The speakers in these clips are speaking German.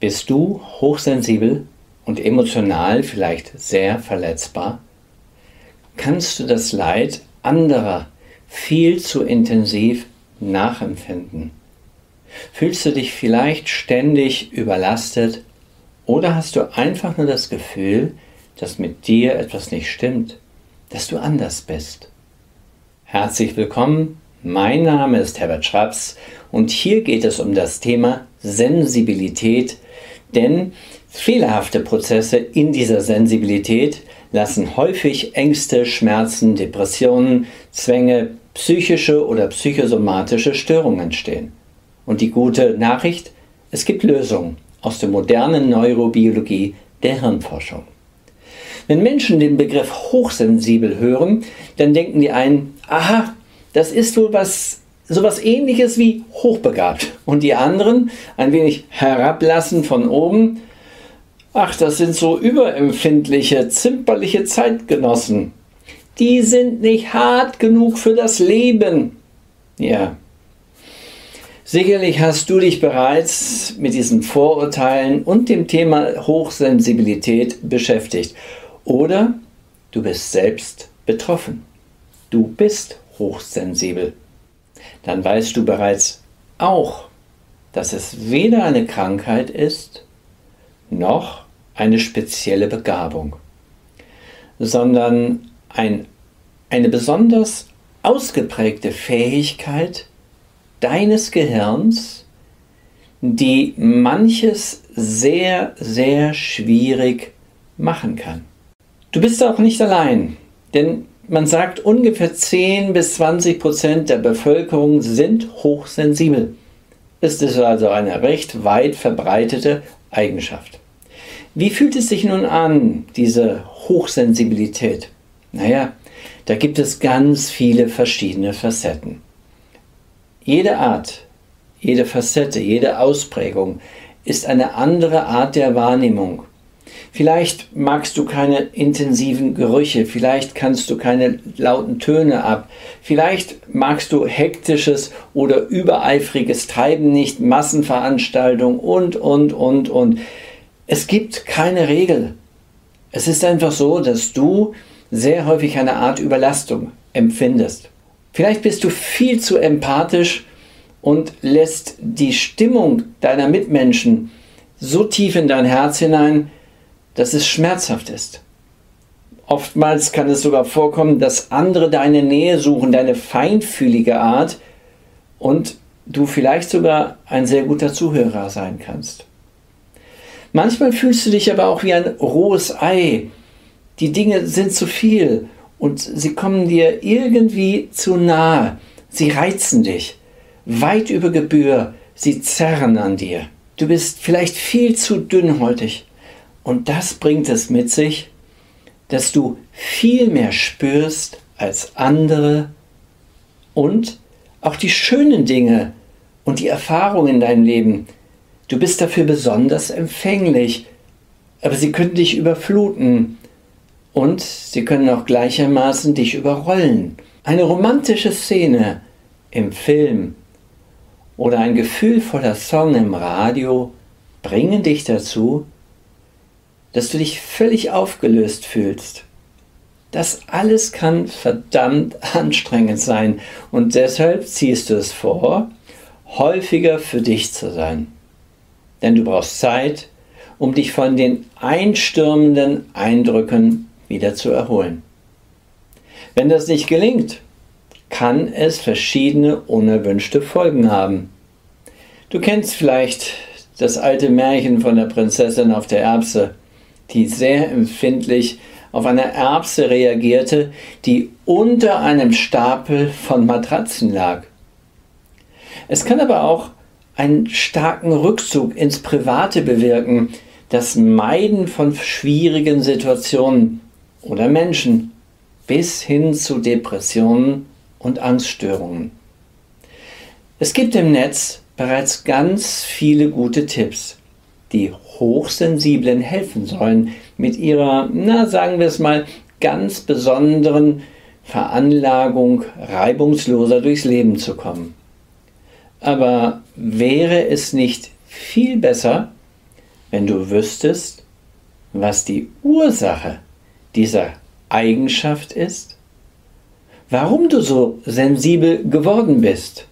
Bist du hochsensibel und emotional vielleicht sehr verletzbar? Kannst du das Leid anderer viel zu intensiv nachempfinden? Fühlst du dich vielleicht ständig überlastet oder hast du einfach nur das Gefühl, dass mit dir etwas nicht stimmt, dass du anders bist? Herzlich willkommen, mein Name ist Herbert Schraps und hier geht es um das Thema Sensibilität denn fehlerhafte Prozesse in dieser Sensibilität lassen häufig Ängste, Schmerzen, Depressionen, Zwänge, psychische oder psychosomatische Störungen entstehen. Und die gute Nachricht, es gibt Lösungen aus der modernen Neurobiologie der Hirnforschung. Wenn Menschen den Begriff hochsensibel hören, dann denken die einen, aha, das ist wohl was sowas ähnliches wie hochbegabt. Und die anderen ein wenig herablassen von oben. Ach, das sind so überempfindliche, zimperliche Zeitgenossen. Die sind nicht hart genug für das Leben. Ja. Sicherlich hast du dich bereits mit diesen Vorurteilen und dem Thema Hochsensibilität beschäftigt. Oder du bist selbst betroffen. Du bist hochsensibel dann weißt du bereits auch, dass es weder eine Krankheit ist, noch eine spezielle Begabung, sondern ein, eine besonders ausgeprägte Fähigkeit deines Gehirns, die manches sehr, sehr schwierig machen kann. Du bist auch nicht allein, denn man sagt, ungefähr 10 bis 20 Prozent der Bevölkerung sind hochsensibel. Es ist also eine recht weit verbreitete Eigenschaft. Wie fühlt es sich nun an, diese Hochsensibilität? Naja, da gibt es ganz viele verschiedene Facetten. Jede Art, jede Facette, jede Ausprägung ist eine andere Art der Wahrnehmung Vielleicht magst du keine intensiven Gerüche, vielleicht kannst du keine lauten Töne ab, vielleicht magst du hektisches oder übereifriges Treiben nicht, Massenveranstaltungen und, und, und, und. Es gibt keine Regel. Es ist einfach so, dass du sehr häufig eine Art Überlastung empfindest. Vielleicht bist du viel zu empathisch und lässt die Stimmung deiner Mitmenschen so tief in dein Herz hinein, dass es schmerzhaft ist. Oftmals kann es sogar vorkommen, dass andere deine Nähe suchen, deine feinfühlige Art und du vielleicht sogar ein sehr guter Zuhörer sein kannst. Manchmal fühlst du dich aber auch wie ein rohes Ei. Die Dinge sind zu viel und sie kommen dir irgendwie zu nahe. Sie reizen dich weit über Gebühr. Sie zerren an dir. Du bist vielleicht viel zu dünnhäutig und das bringt es mit sich, dass du viel mehr spürst als andere und auch die schönen Dinge und die Erfahrungen in deinem Leben. Du bist dafür besonders empfänglich, aber sie können dich überfluten und sie können auch gleichermaßen dich überrollen. Eine romantische Szene im Film oder ein gefühlvoller Song im Radio bringen dich dazu, dass du dich völlig aufgelöst fühlst. Das alles kann verdammt anstrengend sein und deshalb ziehst du es vor, häufiger für dich zu sein. Denn du brauchst Zeit, um dich von den einstürmenden Eindrücken wieder zu erholen. Wenn das nicht gelingt, kann es verschiedene unerwünschte Folgen haben. Du kennst vielleicht das alte Märchen von der Prinzessin auf der Erbse die sehr empfindlich auf eine Erbse reagierte, die unter einem Stapel von Matratzen lag. Es kann aber auch einen starken Rückzug ins Private bewirken, das Meiden von schwierigen Situationen oder Menschen bis hin zu Depressionen und Angststörungen. Es gibt im Netz bereits ganz viele gute Tipps die Hochsensiblen helfen sollen, mit ihrer, na sagen wir es mal, ganz besonderen Veranlagung reibungsloser durchs Leben zu kommen. Aber wäre es nicht viel besser, wenn du wüsstest, was die Ursache dieser Eigenschaft ist? Warum du so sensibel geworden bist?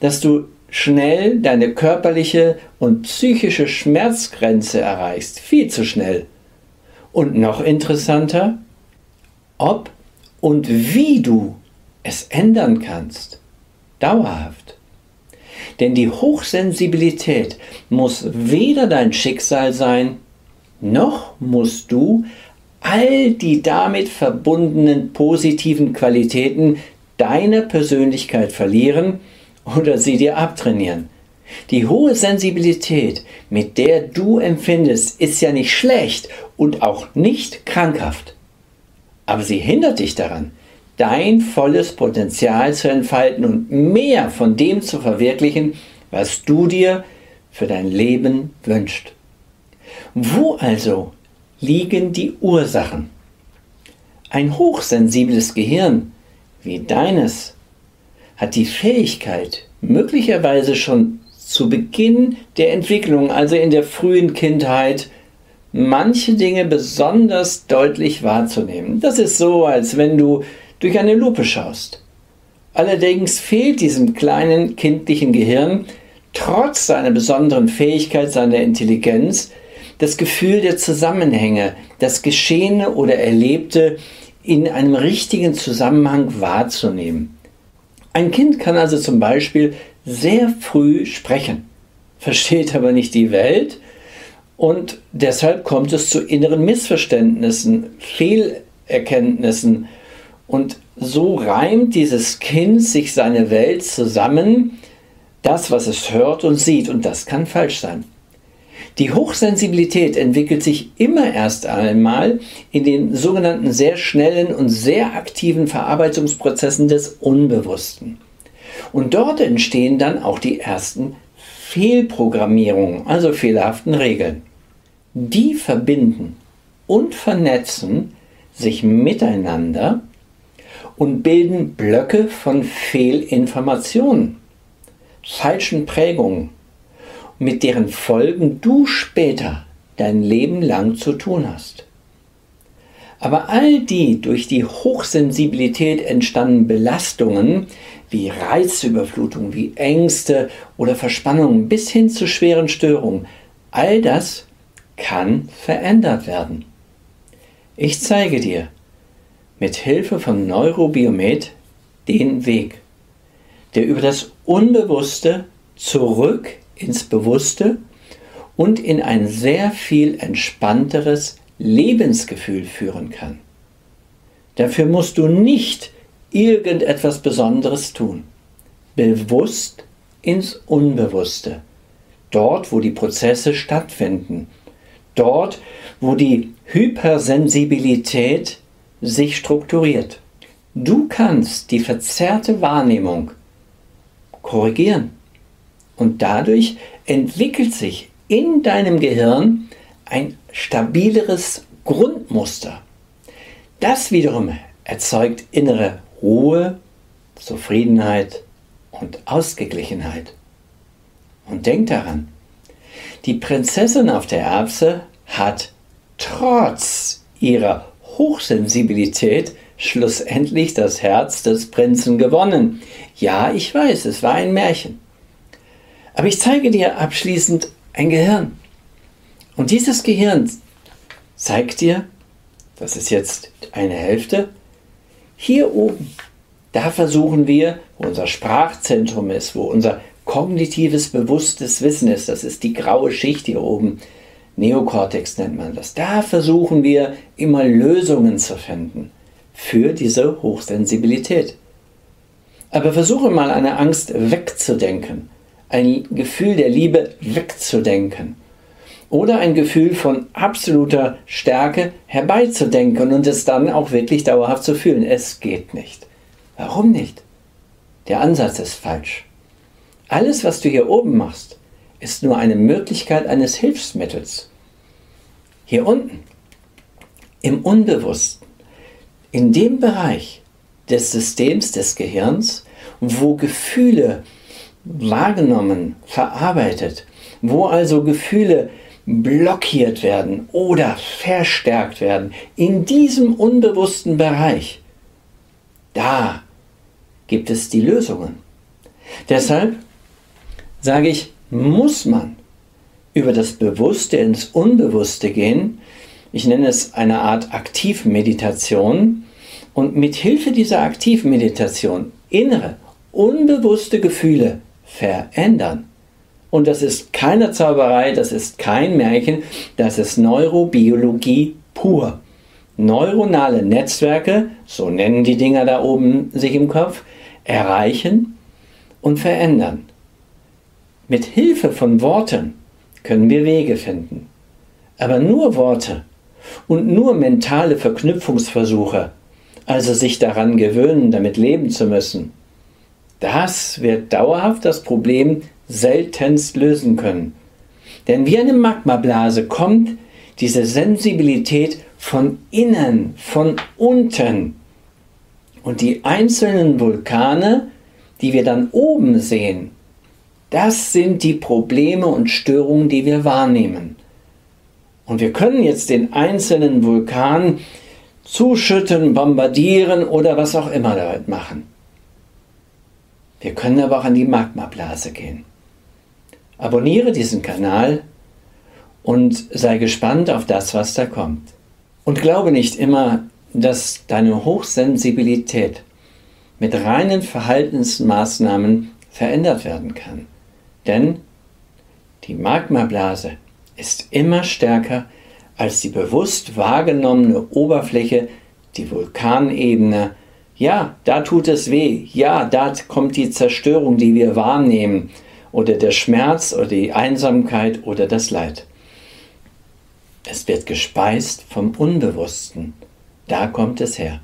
Dass du schnell deine körperliche und psychische Schmerzgrenze erreichst, viel zu schnell. Und noch interessanter, ob und wie du es ändern kannst. Dauerhaft. Denn die Hochsensibilität muss weder dein Schicksal sein, noch musst du all die damit verbundenen positiven Qualitäten deiner Persönlichkeit verlieren oder sie dir abtrainieren. Die hohe Sensibilität, mit der du empfindest, ist ja nicht schlecht und auch nicht krankhaft. Aber sie hindert dich daran, dein volles Potenzial zu entfalten und mehr von dem zu verwirklichen, was du dir für dein Leben wünschst. Wo also liegen die Ursachen? Ein hochsensibles Gehirn wie deines hat die Fähigkeit, möglicherweise schon zu Beginn der Entwicklung, also in der frühen Kindheit, manche Dinge besonders deutlich wahrzunehmen. Das ist so, als wenn du durch eine Lupe schaust. Allerdings fehlt diesem kleinen kindlichen Gehirn trotz seiner besonderen Fähigkeit, seiner Intelligenz, das Gefühl der Zusammenhänge, das Geschehene oder Erlebte in einem richtigen Zusammenhang wahrzunehmen. Ein Kind kann also zum Beispiel sehr früh sprechen, versteht aber nicht die Welt und deshalb kommt es zu inneren Missverständnissen, Fehlerkenntnissen und so reimt dieses Kind sich seine Welt zusammen, das, was es hört und sieht, und das kann falsch sein. Die Hochsensibilität entwickelt sich immer erst einmal in den sogenannten sehr schnellen und sehr aktiven Verarbeitungsprozessen des Unbewussten. Und dort entstehen dann auch die ersten Fehlprogrammierungen, also fehlerhaften Regeln. Die verbinden und vernetzen sich miteinander und bilden Blöcke von Fehlinformationen, falschen Prägungen, mit deren Folgen du später dein Leben lang zu tun hast. Aber all die durch die Hochsensibilität entstandenen Belastungen, wie Reizüberflutung, wie Ängste oder Verspannungen bis hin zu schweren Störungen, all das kann verändert werden. Ich zeige dir mit Hilfe von Neurobiomet den Weg, der über das Unbewusste zurück ins Bewusste und in ein sehr viel entspannteres Lebensgefühl führen kann. Dafür musst du nicht irgendetwas Besonderes tun. Bewusst ins Unbewusste. Dort, wo die Prozesse stattfinden. Dort, wo die Hypersensibilität sich strukturiert. Du kannst die verzerrte Wahrnehmung korrigieren. Und dadurch entwickelt sich in deinem Gehirn ein stabileres Grundmuster. Das wiederum erzeugt innere Ruhe, Zufriedenheit und Ausgeglichenheit. Und denk daran, die Prinzessin auf der Erbse hat trotz ihrer Hochsensibilität schlussendlich das Herz des Prinzen gewonnen. Ja, ich weiß, es war ein Märchen. Aber ich zeige dir abschließend ein Gehirn. Und dieses Gehirn zeigt dir, das ist jetzt eine Hälfte, hier oben, da versuchen wir, wo unser Sprachzentrum ist, wo unser kognitives, bewusstes Wissen ist, das ist die graue Schicht hier oben, Neokortex nennt man das, da versuchen wir immer Lösungen zu finden für diese Hochsensibilität. Aber versuche mal eine Angst wegzudenken ein Gefühl der Liebe wegzudenken oder ein Gefühl von absoluter Stärke herbeizudenken und es dann auch wirklich dauerhaft zu fühlen. Es geht nicht. Warum nicht? Der Ansatz ist falsch. Alles, was du hier oben machst, ist nur eine Möglichkeit eines Hilfsmittels. Hier unten, im Unbewussten, in dem Bereich des Systems des Gehirns, wo Gefühle wahrgenommen, verarbeitet, wo also Gefühle blockiert werden oder verstärkt werden, in diesem unbewussten Bereich, da gibt es die Lösungen. Deshalb sage ich, muss man über das Bewusste ins Unbewusste gehen. Ich nenne es eine Art Aktivmeditation. Und mit Hilfe dieser Aktivmeditation innere, unbewusste Gefühle verändern. Und das ist keine Zauberei, das ist kein Märchen, das ist Neurobiologie pur. Neuronale Netzwerke, so nennen die Dinger da oben sich im Kopf, erreichen und verändern. Mit Hilfe von Worten können wir Wege finden. Aber nur Worte und nur mentale Verknüpfungsversuche, also sich daran gewöhnen, damit leben zu müssen, das wird dauerhaft das Problem seltenst lösen können. Denn wie eine Magmablase kommt diese Sensibilität von innen, von unten. Und die einzelnen Vulkane, die wir dann oben sehen, das sind die Probleme und Störungen, die wir wahrnehmen. Und wir können jetzt den einzelnen Vulkan zuschütten, bombardieren oder was auch immer damit machen. Wir können aber auch an die Magmablase gehen. Abonniere diesen Kanal und sei gespannt auf das, was da kommt. Und glaube nicht immer, dass deine Hochsensibilität mit reinen Verhaltensmaßnahmen verändert werden kann. Denn die Magmablase ist immer stärker als die bewusst wahrgenommene Oberfläche, die Vulkanebene. Ja, da tut es weh. Ja, da kommt die Zerstörung, die wir wahrnehmen. Oder der Schmerz oder die Einsamkeit oder das Leid. Es wird gespeist vom Unbewussten. Da kommt es her.